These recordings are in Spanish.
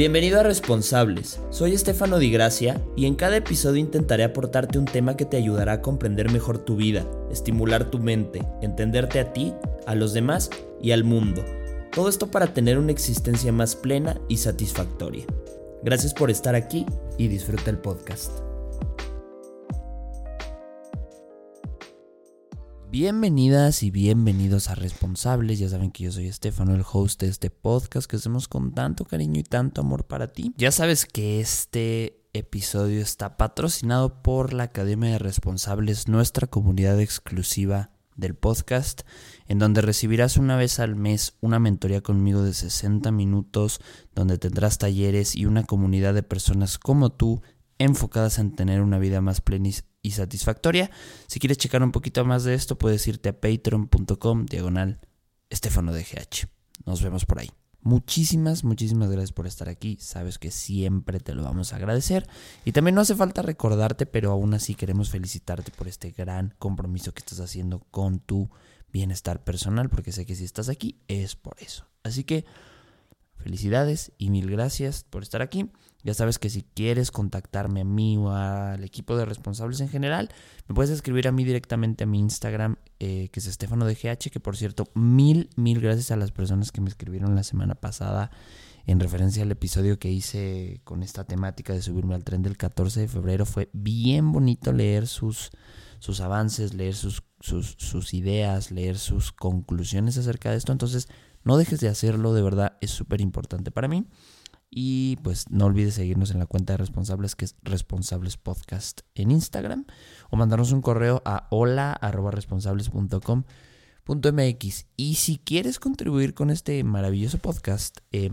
Bienvenido a Responsables, soy Estefano Di Gracia y en cada episodio intentaré aportarte un tema que te ayudará a comprender mejor tu vida, estimular tu mente, entenderte a ti, a los demás y al mundo. Todo esto para tener una existencia más plena y satisfactoria. Gracias por estar aquí y disfruta el podcast. Bienvenidas y bienvenidos a Responsables. Ya saben que yo soy Estefano, el host de este podcast que hacemos con tanto cariño y tanto amor para ti. Ya sabes que este episodio está patrocinado por la Academia de Responsables, nuestra comunidad exclusiva del podcast, en donde recibirás una vez al mes una mentoría conmigo de 60 minutos, donde tendrás talleres y una comunidad de personas como tú enfocadas en tener una vida más plena y satisfactoria. Si quieres checar un poquito más de esto, puedes irte a patreon.com diagonal Estefano DGH. Nos vemos por ahí. Muchísimas, muchísimas gracias por estar aquí. Sabes que siempre te lo vamos a agradecer. Y también no hace falta recordarte, pero aún así queremos felicitarte por este gran compromiso que estás haciendo con tu bienestar personal, porque sé que si estás aquí es por eso. Así que felicidades y mil gracias por estar aquí. Ya sabes que si quieres contactarme a mí o al equipo de responsables en general, me puedes escribir a mí directamente a mi Instagram, eh, que es Estefano de GH, que por cierto, mil, mil gracias a las personas que me escribieron la semana pasada en referencia al episodio que hice con esta temática de subirme al tren del 14 de febrero. Fue bien bonito leer sus, sus avances, leer sus, sus, sus ideas, leer sus conclusiones acerca de esto. Entonces, no dejes de hacerlo, de verdad, es súper importante para mí. Y pues no olvides seguirnos en la cuenta de responsables que es responsables podcast en Instagram o mandarnos un correo a hola@responsables.com.mx y si quieres contribuir con este maravilloso podcast, eh,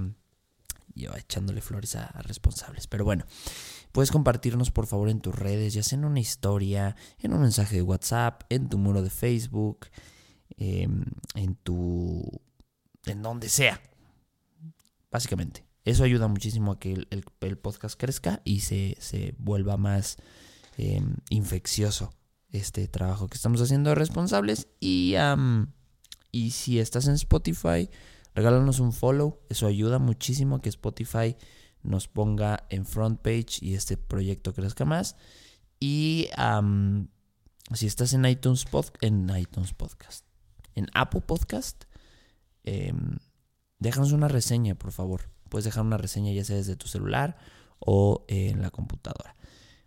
yo echándole flores a, responsables, pero bueno, puedes compartirnos por favor en tus redes, ya sea en una historia, en un mensaje de WhatsApp, en tu muro de Facebook, em, en tu... en donde sea, básicamente. Eso ayuda muchísimo a que el, podcast crezca y se, vuelva más em, infeccioso este trabajo que estamos haciendo de responsables. Y, y si estás en Spotify, regálanos un follow. Eso ayuda muchísimo a que Spotify nos ponga en front page y este proyecto crezca más. Y si estás en iTunes, en iTunes Podcast, en Apple Podcast, em, déjanos una reseña, por favor. Puedes dejar una reseña ya sea desde tu celular o en la computadora.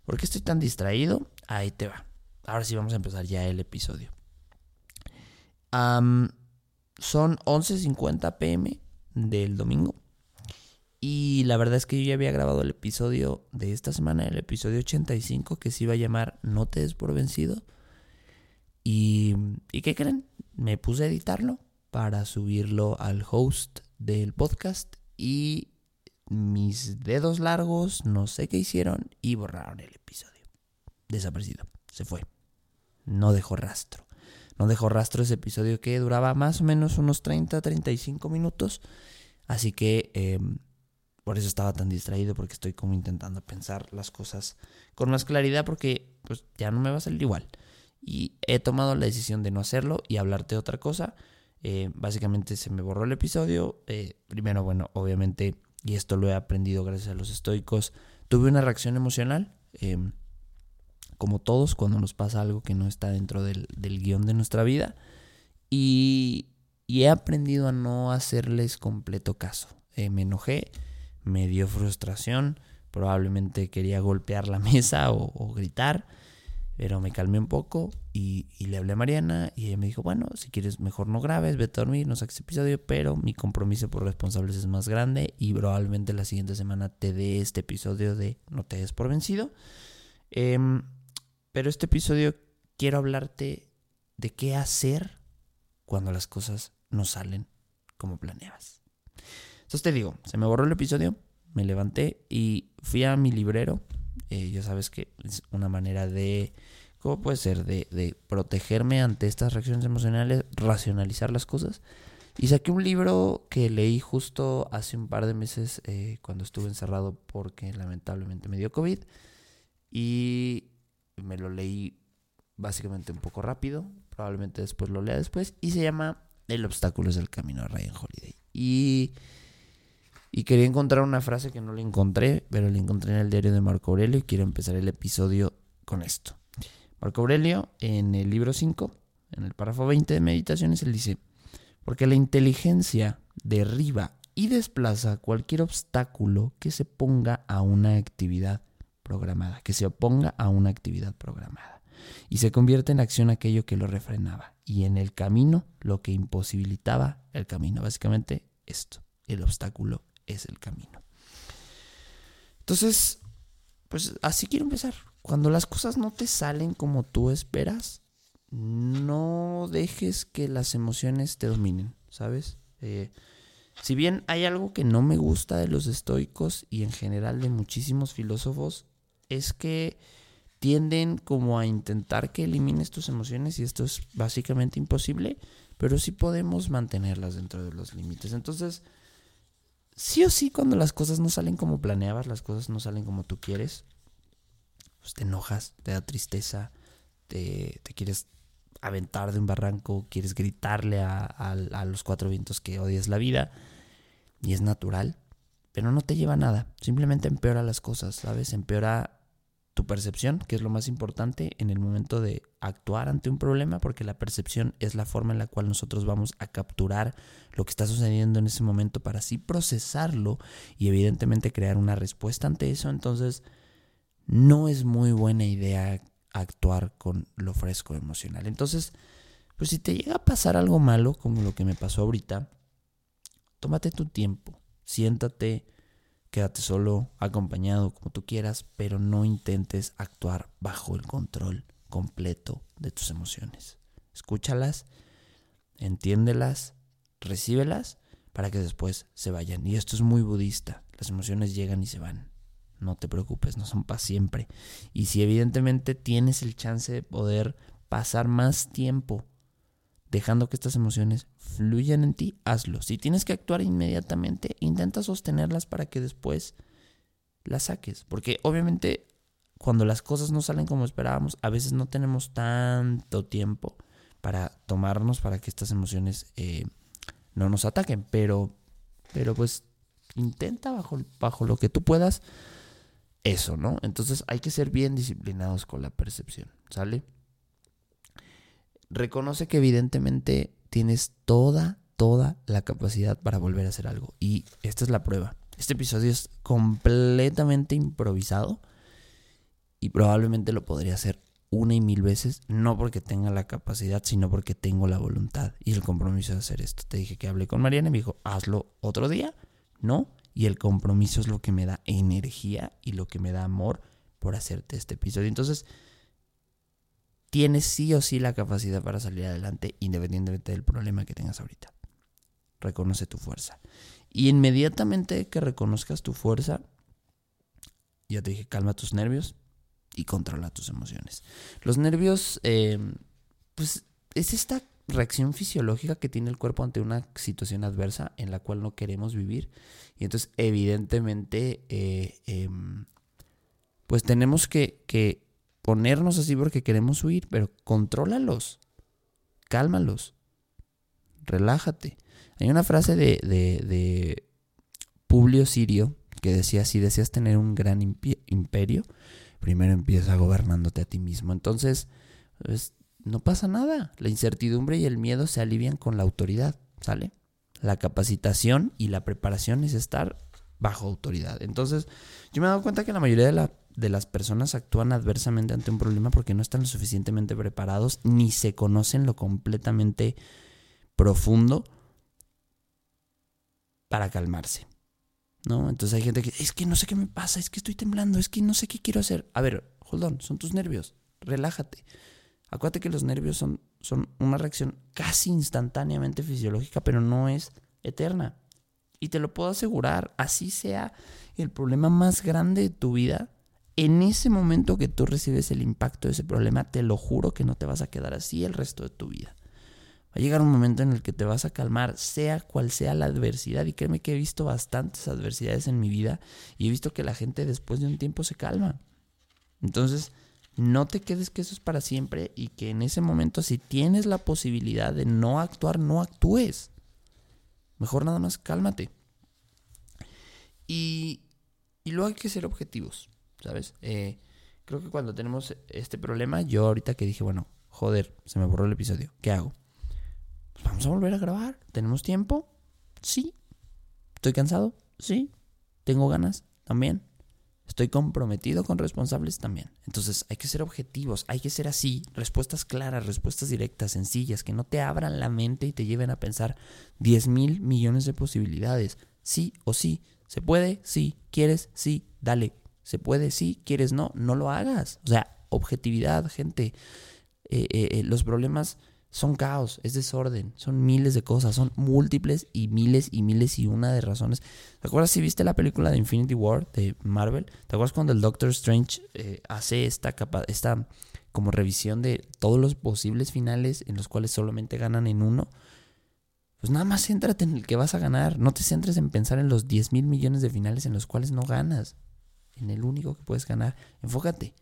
¿Por qué estoy tan distraído? Ahí te va. Ahora sí vamos a empezar ya el episodio. son 11.50 pm del domingo. Y la verdad es que yo ya había grabado el episodio de esta semana, el episodio 85, que se iba a llamar No te des por vencido. Y, ¿Y qué creen? Me puse a editarlo para subirlo al host del podcast y mis dedos largos no sé qué hicieron y borraron el episodio. Desaparecido, se fue. No dejó rastro. No dejó rastro ese episodio que duraba más o menos unos 30-35 minutos. Así que em, por eso estaba tan distraído porque estoy como intentando pensar las cosas con más claridad porque pues ya no me va a salir igual. Y he tomado la decisión de no hacerlo y hablarte de otra cosa eh, básicamente se me borró el episodio. Eh, primero, bueno, obviamente, y esto lo he aprendido gracias a los estoicos, tuve una reacción emocional. Em, como todos, cuando nos pasa algo que no está dentro del, guion de nuestra vida. Y, he aprendido a no hacerles completo caso. Eh, me enojé, me dio frustración, probablemente quería golpear la mesa o gritar. Pero me calmé un poco y, le hablé a Mariana y ella me dijo, bueno, si quieres mejor no grabes, vete a dormir, no saques episodio, pero mi compromiso por responsables es más grande y probablemente la siguiente semana te dé este episodio de No te des por vencido. Em, pero este episodio quiero hablarte de qué hacer cuando las cosas no salen como planeabas. Entonces te digo, se me borró el episodio, me levanté y fui a mi librero eh, ya sabes que es una manera de, ¿cómo puede ser? De, protegerme ante estas reacciones emocionales, racionalizar las cosas. Y saqué un libro que leí justo hace un par de meses eh, cuando estuve encerrado porque lamentablemente me dio COVID. Y me lo leí básicamente un poco rápido. Probablemente después lo lea después. Y se llama El obstáculo es el camino a Ryan Holiday. Y Y quería encontrar una frase que no la encontré, pero la encontré en el diario de Marco Aurelio y quiero empezar el episodio con esto. Marco Aurelio, en el libro 5, en el párrafo 20 de Meditaciones, él dice, porque la inteligencia derriba y desplaza cualquier obstáculo que se ponga a una actividad programada, que se oponga a una actividad programada. Y se convierte en acción aquello que lo refrenaba. Y en el camino lo que imposibilitaba el camino. Básicamente esto, el obstáculo es el camino. Entonces, pues así quiero empezar. Cuando las cosas no te salen como tú esperas, no dejes que las emociones te dominen, ¿sabes? Eh, si bien hay algo que no me gusta de los estoicos y en general de muchísimos filósofos, es que tienden como a intentar que elimines tus emociones y esto es básicamente imposible, pero sí podemos mantenerlas dentro de los límites. Entonces, sí o sí, cuando las cosas no salen como planeabas, las cosas no salen como tú quieres, pues te enojas, te da tristeza, te, quieres aventar de un barranco, quieres gritarle a, a, los cuatro vientos que odias la vida, y es natural, pero no te lleva a nada, simplemente empeora las cosas, ¿sabes? Empeora tu percepción, que es lo más importante en el momento de actuar ante un problema, porque la percepción es la forma en la cual nosotros vamos a capturar lo que está sucediendo en ese momento para así procesarlo y evidentemente crear una respuesta ante eso. Entonces, no es muy buena idea actuar con lo fresco emocional. Entonces, pues si te llega a pasar algo malo, como lo que me pasó ahorita, tómate tu tiempo, siéntate, Quédate solo, acompañado, como tú quieras, pero no intentes actuar bajo el control completo de tus emociones. Escúchalas, entiéndelas, recíbelas para que después se vayan. Y esto es muy budista. Las emociones llegan y se van. No te preocupes, no son para siempre. Y si evidentemente tienes el chance de poder pasar más tiempo dejando que estas emociones fluyan en ti, hazlo. Si tienes que actuar inmediatamente, intenta sostenerlas para que después las saques. Porque obviamente cuando las cosas no salen como esperábamos, a veces no tenemos tanto tiempo para tomarnos para que estas emociones eh, no nos ataquen. Pero, pero pues intenta bajo, bajo lo que tú puedas eso, ¿no? Entonces hay que ser bien disciplinados con la percepción, ¿sale? Reconoce que evidentemente tienes toda, toda la capacidad para volver a hacer algo. Y esta es la prueba. Este episodio es completamente improvisado y probablemente lo podría hacer una y mil veces, no porque tenga la capacidad, sino porque tengo la voluntad y el compromiso de hacer esto. Te dije que hablé con Mariana y me dijo, hazlo otro día, ¿no? Y el compromiso es lo que me da energía y lo que me da amor por hacerte este episodio. Entonces, tienes sí o sí la capacidad para salir adelante independientemente del problema que tengas ahorita. Reconoce tu fuerza. Y inmediatamente que reconozcas tu fuerza, ya te dije, calma tus nervios y controla tus emociones. Los nervios, eh, pues es esta reacción fisiológica que tiene el cuerpo ante una situación adversa en la cual no queremos vivir. Y entonces, evidentemente, eh, em, pues tenemos que, que ponernos así porque queremos huir, pero contrólalos, cálmalos, relájate. Hay una frase de, de, de Publio Sirio que decía, si deseas tener un gran imperio, primero empieza gobernándote a ti mismo. Entonces, pues, no pasa nada. La incertidumbre y el miedo se alivian con la autoridad, ¿sale? La capacitación y la preparación es estar bajo autoridad. Entonces, yo me he dado cuenta que la mayoría de la de las personas actúan adversamente ante un problema porque no están lo suficientemente preparados ni se conocen lo completamente profundo para calmarse. ¿No? Entonces hay gente que es que no sé qué me pasa, es que estoy temblando, es que no sé qué quiero hacer. A ver, hold on, son tus nervios, relájate. Acuérdate que los nervios son, son una reacción casi instantáneamente fisiológica, pero no es eterna. Y te lo puedo asegurar, así sea el problema más grande de tu vida, en ese momento que tú recibes el impacto de ese problema, te lo juro que no te vas a quedar así el resto de tu vida. Va a llegar un momento en el que te vas a calmar, sea cual sea la adversidad. Y créeme que he visto bastantes adversidades en mi vida y he visto que la gente después de un tiempo se calma. Entonces, no te quedes que eso es para siempre y que en ese momento si tienes la posibilidad de no actuar, no actúes. Mejor nada más cálmate. Y, y luego hay que ser objetivos, ¿sabes? Eh, creo que cuando tenemos este problema, yo ahorita que dije, bueno, joder, se me borró el episodio, ¿qué hago? Pues vamos a volver a grabar, ¿tenemos tiempo? Sí. ¿Estoy cansado? Sí. ¿Tengo ganas? También. Estoy comprometido con responsables también. Entonces hay que ser objetivos, hay que ser así, respuestas claras, respuestas directas, sencillas, que no te abran la mente y te lleven a pensar 10 mil millones de posibilidades. Sí o sí. ¿Se puede? Sí. ¿Quieres? Sí. Dale. ¿Se puede? Sí. ¿Quieres? No. No lo hagas. O sea, objetividad, gente. Eh, eh, eh, los problemas son caos, es desorden, son miles de cosas, son múltiples y miles y miles y una de razones. ¿Te acuerdas si viste la película de Infinity War de Marvel? ¿Te acuerdas cuando el Doctor Strange hace esta, capa esta como revisión de todos los posibles finales en los cuales solamente ganan en uno? Pues nada más céntrate en el que vas a ganar, no te centres en pensar en los 10 mil millones de finales en los cuales no ganas, en el único que puedes ganar. Enfócate,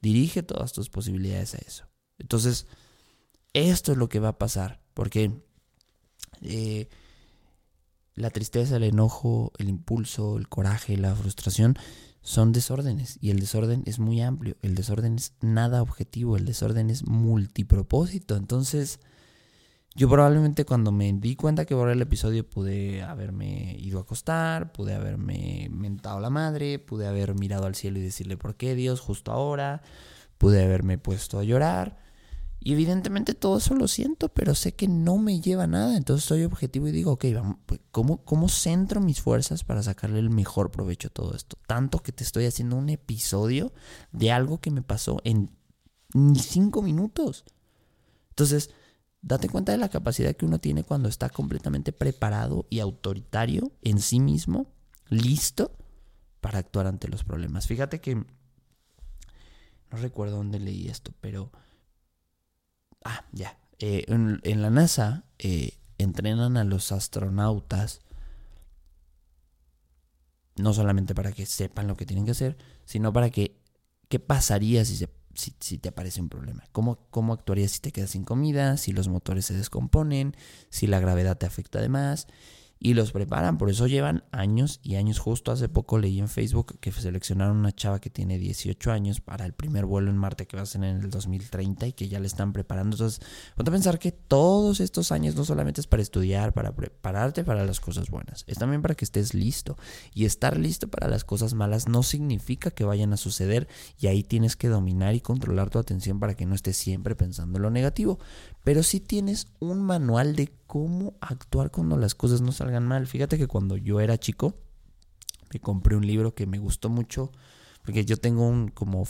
dirige todas tus posibilidades a eso. Entonces, esto es lo que va a pasar, porque eh, la tristeza, el enojo, el impulso, el coraje, la frustración son desórdenes y el desorden es muy amplio, el desorden es nada objetivo, el desorden es multipropósito. Entonces, yo probablemente cuando me di cuenta que borré el episodio pude haberme ido a acostar, pude haberme mentado la madre, pude haber mirado al cielo y decirle por qué Dios justo ahora, pude haberme puesto a llorar y evidentemente todo eso lo siento, pero sé que no me lleva nada. Entonces soy objetivo y digo, ok, vamos, pues, ¿cómo, ¿cómo centro mis fuerzas para sacarle el mejor provecho a todo esto? Tanto que te estoy haciendo un episodio de algo que me pasó en cinco minutos. Entonces, date cuenta de la capacidad que uno tiene cuando está completamente preparado y autoritario en sí mismo, listo para actuar ante los problemas. Fíjate que, no recuerdo dónde leí esto, pero Ah, ya. Eh, en, la NASA eh, entrenan a los astronautas no solamente para que sepan lo que tienen que hacer, sino para que qué pasaría si, si, si, te aparece un problema. ¿Cómo, ¿Cómo actuarías si te quedas sin comida, si los motores se descomponen, si la gravedad te afecta además y los preparan. Por eso llevan años y años. Justo hace poco leí en Facebook que seleccionaron una chava que tiene 18 años para el primer vuelo en Marte que va a ser en el 2030 y que ya le están preparando. Entonces, ponte a pensar que todos estos años no solamente es para estudiar, para prepararte para las cosas buenas, es también para que estés listo. Y estar listo para las cosas malas no significa que vayan a suceder y ahí tienes que dominar y controlar tu atención para que no estés siempre pensando en lo negativo. Pero si tienes un manual de cómo actuar cuando las cosas no salgan mal. Fíjate que cuando yo era chico, me compré un libro que me gustó mucho, porque yo tengo un como,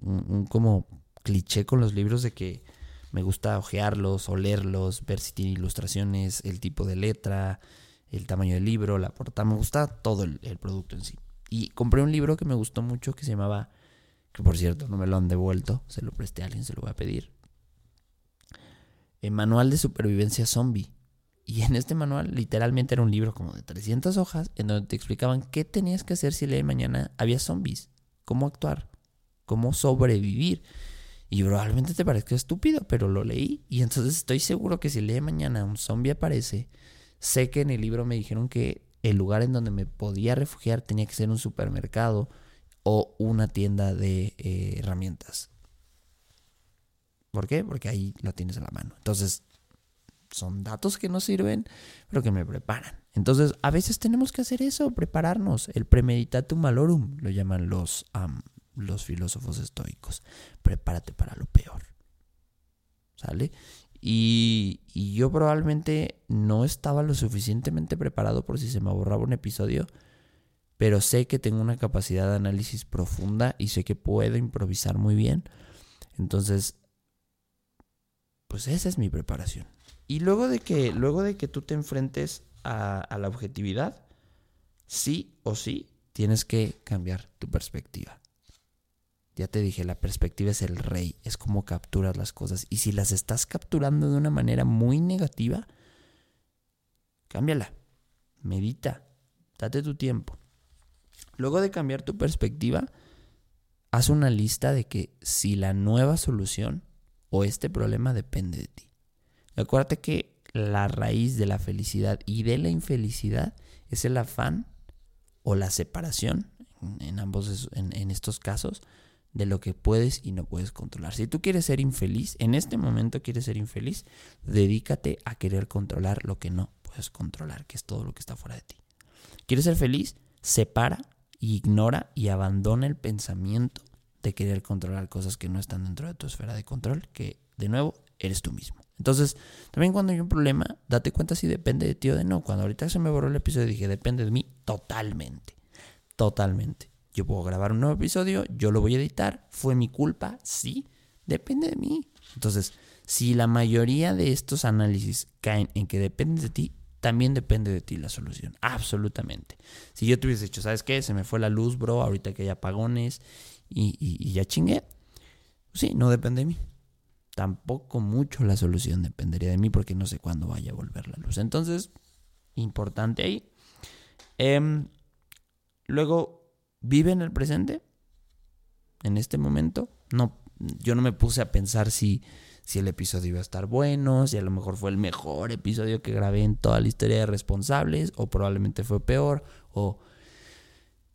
un, como cliché con los libros de que me gusta ojearlos, olerlos, ver si tiene ilustraciones, el tipo de letra, el tamaño del libro, la portada, me gusta todo el, el producto en sí. Y compré un libro que me gustó mucho que se llamaba, que por cierto no me lo han devuelto, se lo presté a alguien, se lo voy a pedir, Manual de Supervivencia Zombie. Y en este manual literalmente era un libro como de 300 hojas en donde te explicaban qué tenías que hacer si el día mañana había zombies, cómo actuar, cómo sobrevivir. Y probablemente te parezca estúpido, pero lo leí y entonces estoy seguro que si el día mañana un zombie aparece, sé que en el libro me dijeron que el lugar en donde me podía refugiar tenía que ser un supermercado o una tienda de eh, herramientas. ¿Por qué? Porque ahí lo tienes a la mano. Entonces, son datos que no sirven, pero que me preparan. Entonces, a veces tenemos que hacer eso, prepararnos. El premeditatum malorum, lo llaman los, los filósofos estoicos. Prepárate para lo peor. ¿Sale? Y, y, yo probablemente no estaba lo suficientemente preparado por si se me borraba un episodio, pero sé que tengo una capacidad de análisis profunda y sé que puedo improvisar muy bien. Entonces, pues esa es mi preparación. Y luego de que, luego de que tú te enfrentes a, a la objetividad, sí o sí tienes que cambiar tu perspectiva. Ya te dije, la perspectiva es el rey, es como capturas las cosas. Y si las estás capturando de una manera muy negativa, cámbiala, medita, date tu tiempo. Luego de cambiar tu perspectiva, haz una lista de que si la nueva solución o este problema depende de ti. Acuérdate que la raíz de la felicidad y de la infelicidad es el afán o la separación, en, ambos, en, estos casos, de lo que puedes y no puedes controlar. Si tú quieres ser infeliz, en este momento quieres ser infeliz, dedícate a querer controlar lo que no puedes controlar, que es todo lo que está fuera de ti. ¿Quieres ser feliz? Separa, ignora y abandona el pensamiento de querer controlar cosas que no están dentro de tu esfera de control, que de nuevo eres tú mismo. Entonces, también cuando hay un problema, date cuenta si depende de ti o de no. Cuando ahorita se me borró el episodio dije, depende de mí totalmente. Totalmente. Yo puedo grabar un nuevo episodio, yo lo voy a editar, fue mi culpa, sí, depende de mí. Entonces, si la mayoría de estos análisis caen en que depende de ti, también depende de ti la solución, absolutamente. Si yo te hubiese dicho, ¿sabes qué? Se me fue la luz, bro, ahorita que hay apagones y, ya chingué. Sí, no depende de mí tampoco mucho la solución dependería de mí porque no sé cuándo vaya a volver la luz. Entonces, importante ahí. Em, luego, vive en el presente, en este momento. No, yo no me puse a pensar si, si el episodio iba a estar bueno, si a lo mejor fue el mejor episodio que grabé en toda la historia de responsables, o probablemente fue peor, o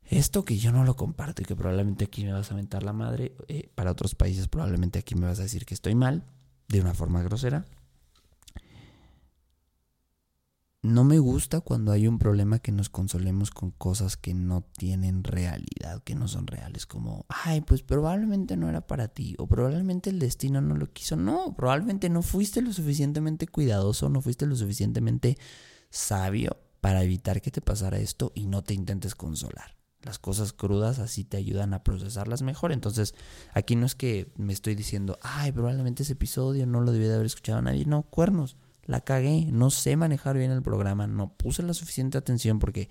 esto que yo no lo comparto y que probablemente aquí me vas a mentar la madre, eh, para otros países probablemente aquí me vas a decir que estoy mal, de una forma grosera. No me gusta cuando hay un problema que nos consolemos con cosas que no tienen realidad, que no son reales, como, ay, pues probablemente no era para ti, o probablemente el destino no lo quiso. No, probablemente no fuiste lo suficientemente cuidadoso, no fuiste lo suficientemente sabio para evitar que te pasara esto y no te intentes consolar. Las cosas crudas así te ayudan a procesarlas mejor. Entonces, aquí no es que me estoy diciendo, ay, probablemente ese episodio no lo debía de haber escuchado nadie. No, cuernos, la cagué, no sé manejar bien el programa, no puse la suficiente atención porque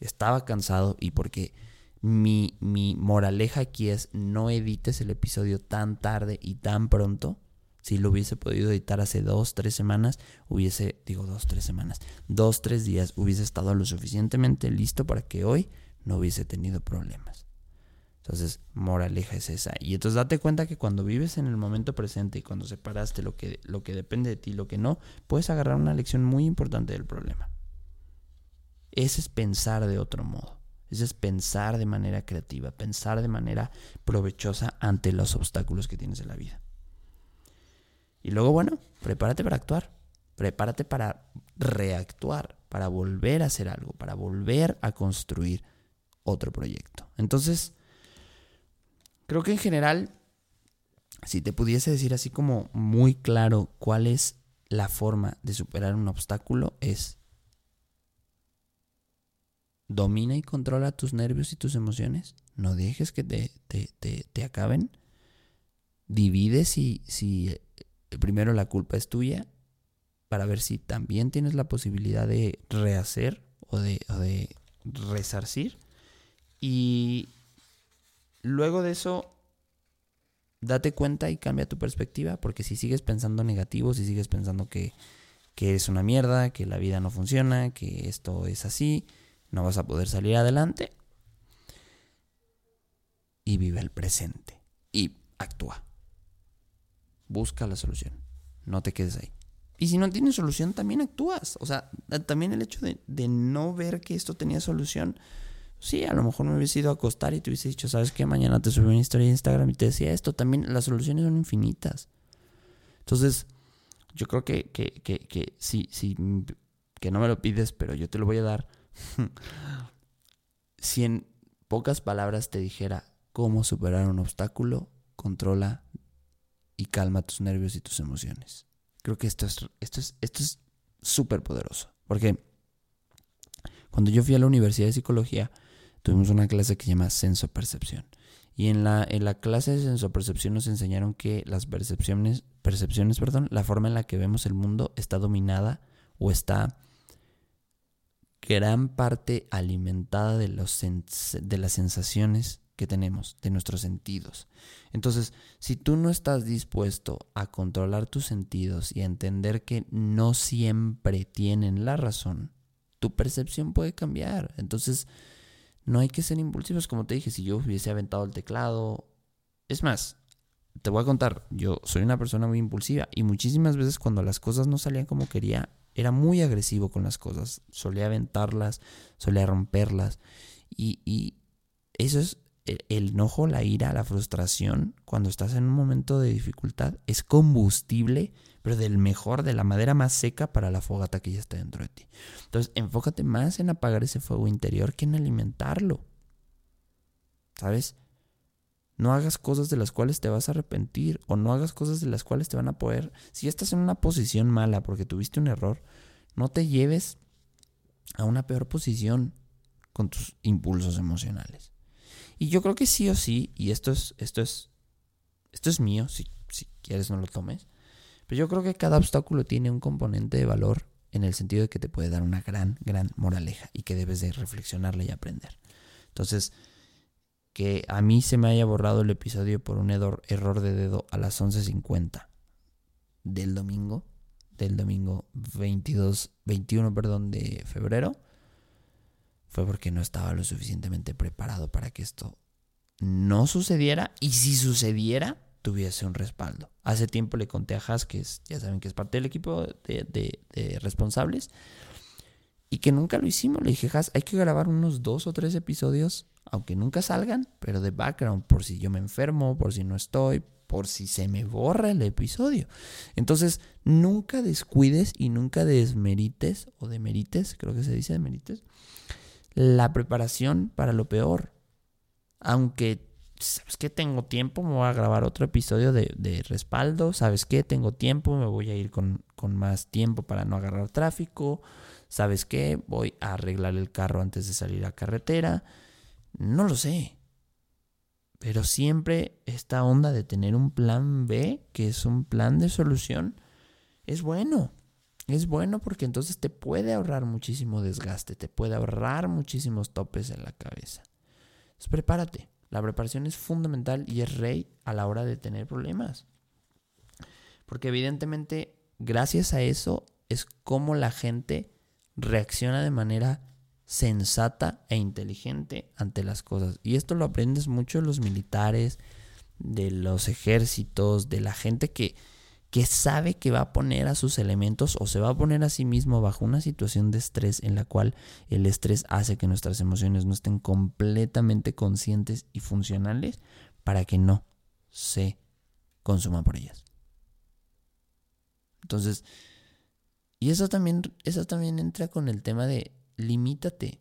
estaba cansado y porque mi, mi moraleja aquí es no edites el episodio tan tarde y tan pronto. Si lo hubiese podido editar hace dos, tres semanas, hubiese, digo dos, tres semanas, dos, tres días, hubiese estado lo suficientemente listo para que hoy no hubiese tenido problemas. Entonces, moraleja es esa. Y entonces date cuenta que cuando vives en el momento presente y cuando separaste lo que, lo que depende de ti y lo que no, puedes agarrar una lección muy importante del problema. Ese es pensar de otro modo. Ese es pensar de manera creativa, pensar de manera provechosa ante los obstáculos que tienes en la vida. Y luego, bueno, prepárate para actuar. Prepárate para reactuar, para volver a hacer algo, para volver a construir otro proyecto. Entonces, creo que en general, si te pudiese decir así como muy claro cuál es la forma de superar un obstáculo, es domina y controla tus nervios y tus emociones. No dejes que te, te, acaben. Divide si, si eh, primero la culpa es tuya para ver si también tienes la posibilidad de rehacer o de, o de resarcir. Y luego de eso, date cuenta y cambia tu perspectiva, porque si sigues pensando negativo, si sigues pensando que, que eres una mierda, que la vida no funciona, que esto es así, no vas a poder salir adelante. Y vive el presente. Y actúa. Busca la solución. No te quedes ahí. Y si no tienes solución, también actúas. O sea, también el hecho de, de no ver que esto tenía solución Sí, a lo mejor me hubiese ido a acostar y te hubiese dicho, ¿sabes qué? Mañana te subí una historia de Instagram y te decía esto. También las soluciones son infinitas. Entonces, yo creo que, que, que, que sí, sí, que no me lo pides, pero yo te lo voy a dar. si en pocas palabras te dijera cómo superar un obstáculo, controla y calma tus nervios y tus emociones. Creo que esto es esto es esto es súper poderoso, porque cuando yo fui a la Universidad de Psicología, tuvimos una clase que se llama senso-percepción. Y en la, en la clase de senso-percepción nos enseñaron que las percepciones, percepciones, perdón, la forma en la que vemos el mundo está dominada o está gran parte alimentada de, los de las sensaciones que tenemos, de nuestros sentidos. Entonces, si tú no estás dispuesto a controlar tus sentidos y a entender que no siempre tienen la razón, tu percepción puede cambiar. Entonces, no hay que ser impulsivos, como te dije, si yo hubiese aventado el teclado. Es más, te voy a contar, yo soy una persona muy impulsiva y muchísimas veces cuando las cosas no salían como quería, era muy agresivo con las cosas. Solía aventarlas, solía romperlas. Y, y eso es el, el, enojo, la ira, la frustración, cuando estás en un momento de dificultad, es combustible, pero del mejor, de la madera más seca para la fogata que ya está dentro de ti. Entonces, enfócate más en apagar ese fuego interior que en alimentarlo. ¿Sabes? No hagas cosas de las cuales te vas a arrepentir o no hagas cosas de las cuales te van a poder... Si estás en una posición mala porque tuviste un error, no te lleves a una peor posición con tus impulsos emocionales. Y yo creo que sí o sí, y esto es, esto es, esto es mío, si, si quieres no lo tomes, pero yo creo que cada obstáculo tiene un componente de valor en el sentido de que te puede dar una gran, gran moraleja y que debes de reflexionarla y aprender. Entonces, que a mí se me haya borrado el episodio por un error de dedo a las 11.50 del domingo, del domingo 22, 21, perdón, de febrero, fue porque no estaba lo suficientemente preparado para que esto no sucediera y si sucediera tuviese un respaldo. Hace tiempo le conté a Has, que ya saben que es parte del equipo de, responsables, y que nunca lo hicimos. Le dije, Has, hay que grabar unos dos o tres episodios aunque nunca salgan, pero de background, por si yo me enfermo, por si no estoy, por si se me borra el episodio. Entonces, nunca descuides y nunca desmerites, o demerites, creo que se dice demerites, la preparación para lo peor. Aunque, ¿sabes qué? Tengo tiempo, me voy a grabar otro episodio de, de respaldo, ¿sabes qué? Tengo tiempo, me voy a ir con, con más tiempo para no agarrar tráfico, ¿sabes qué? Voy a arreglar el carro antes de salir a carretera no lo sé. Pero siempre esta onda de tener un plan B, que es un plan de solución, es bueno. Es bueno porque entonces te puede ahorrar muchísimo desgaste, te puede ahorrar muchísimos topes en la cabeza. Entonces prepárate. La preparación es fundamental y es rey a la hora de tener problemas. Porque evidentemente, gracias a eso, es como la gente reacciona de manera sensata e inteligente ante las cosas. Y esto lo aprendes mucho de los militares, de los ejércitos, de la gente que, que sabe que va a poner a sus elementos o se va a poner a sí mismo bajo una situación de estrés en la cual el estrés hace que nuestras emociones no estén completamente conscientes y funcionales para que no se consuma por ellas. Entonces, y eso también, eso también entra con el tema de, limítate,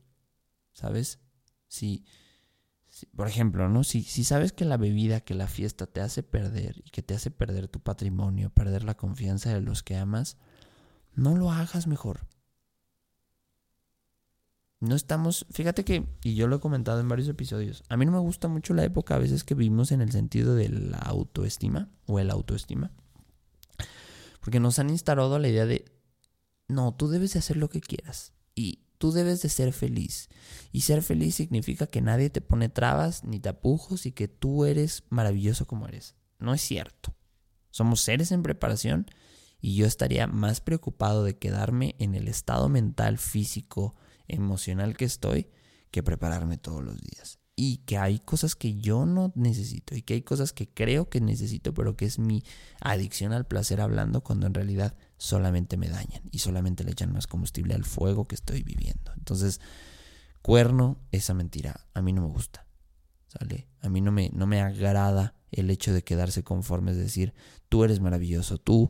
¿sabes? Si, por ejemplo, ¿no? Si, si sabes que la bebida, que la fiesta te hace perder y que te hace perder tu patrimonio, perder la confianza de los que amas, no lo hagas mejor. No estamos, fíjate que, y yo lo he comentado en varios episodios, a mí no me gusta mucho la época a veces que vivimos en el sentido de la autoestima o el autoestima, porque nos han instalado la idea de, no, tú debes de hacer lo que quieras. Y, Tú debes de ser feliz. Y ser feliz significa que nadie te pone trabas ni tapujos y que tú eres maravilloso como eres. No es cierto. Somos seres en preparación y yo estaría más preocupado de quedarme en el estado mental, físico, emocional que estoy que prepararme todos los días. Y que hay cosas que yo no necesito y que hay cosas que creo que necesito, pero que es mi adicción al placer hablando cuando en realidad solamente me dañan y solamente le echan más combustible al fuego que estoy viviendo. Entonces, cuerno, esa mentira, a mí no me gusta. ¿Sale? A mí no me, no me agrada el hecho de quedarse conforme, es decir, tú eres maravilloso, tú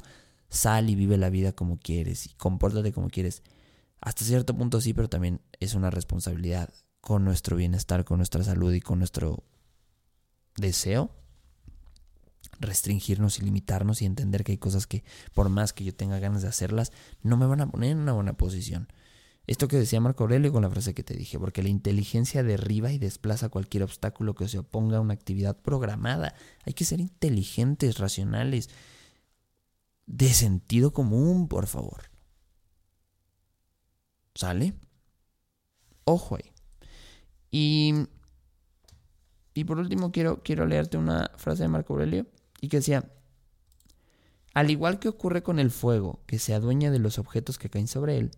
sal y vive la vida como quieres y compórtate como quieres. Hasta cierto punto sí, pero también es una responsabilidad con nuestro bienestar, con nuestra salud y con nuestro deseo restringirnos y limitarnos y entender que hay cosas que por más que yo tenga ganas de hacerlas, no me van a poner en una buena posición. Esto que decía Marco Aurelio con la frase que te dije, porque la inteligencia derriba y desplaza cualquier obstáculo que se oponga a una actividad programada. Hay que ser inteligentes, racionales, de sentido común, por favor. ¿Sale? Ojo ahí. Y, y por último quiero, quiero leerte una frase de Marco Aurelio y que decía, al igual que ocurre con el fuego, que se adueña de los objetos que caen sobre él,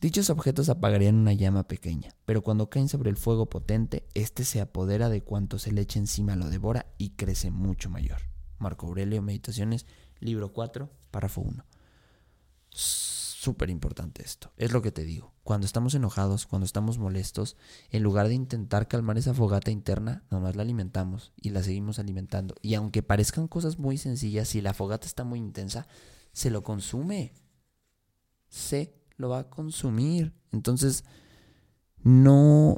dichos objetos apagarían una llama pequeña, pero cuando caen sobre el fuego potente, éste se apodera de cuanto se le echa encima, lo devora y crece mucho mayor. Marco Aurelio, Meditaciones, libro 4, párrafo 1. Súper importante esto. Es lo que te digo. Cuando estamos enojados, cuando estamos molestos, en lugar de intentar calmar esa fogata interna, nomás la alimentamos y la seguimos alimentando. Y aunque parezcan cosas muy sencillas, si la fogata está muy intensa, se lo consume. Se lo va a consumir. Entonces, no,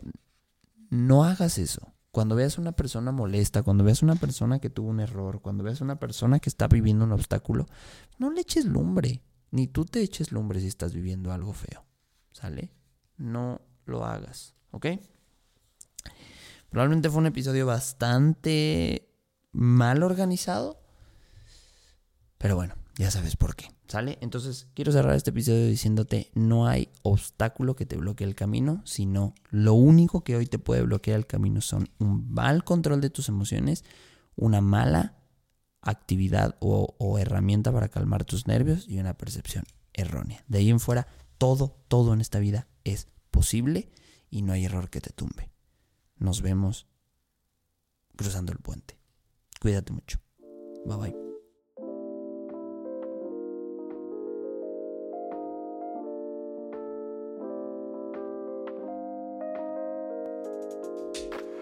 no hagas eso. Cuando veas una persona molesta, cuando veas una persona que tuvo un error, cuando veas una persona que está viviendo un obstáculo, no le eches lumbre. Ni tú te eches lumbre si estás viviendo algo feo. ¿Sale? No lo hagas. ¿Ok? Probablemente fue un episodio bastante mal organizado. Pero bueno, ya sabes por qué. ¿Sale? Entonces quiero cerrar este episodio diciéndote, no hay obstáculo que te bloquee el camino, sino lo único que hoy te puede bloquear el camino son un mal control de tus emociones, una mala actividad o, herramienta para calmar tus nervios y una percepción errónea. De ahí en fuera, todo, todo en esta vida es posible y no hay error que te tumbe. Nos vemos cruzando el puente. Cuídate mucho. Bye bye.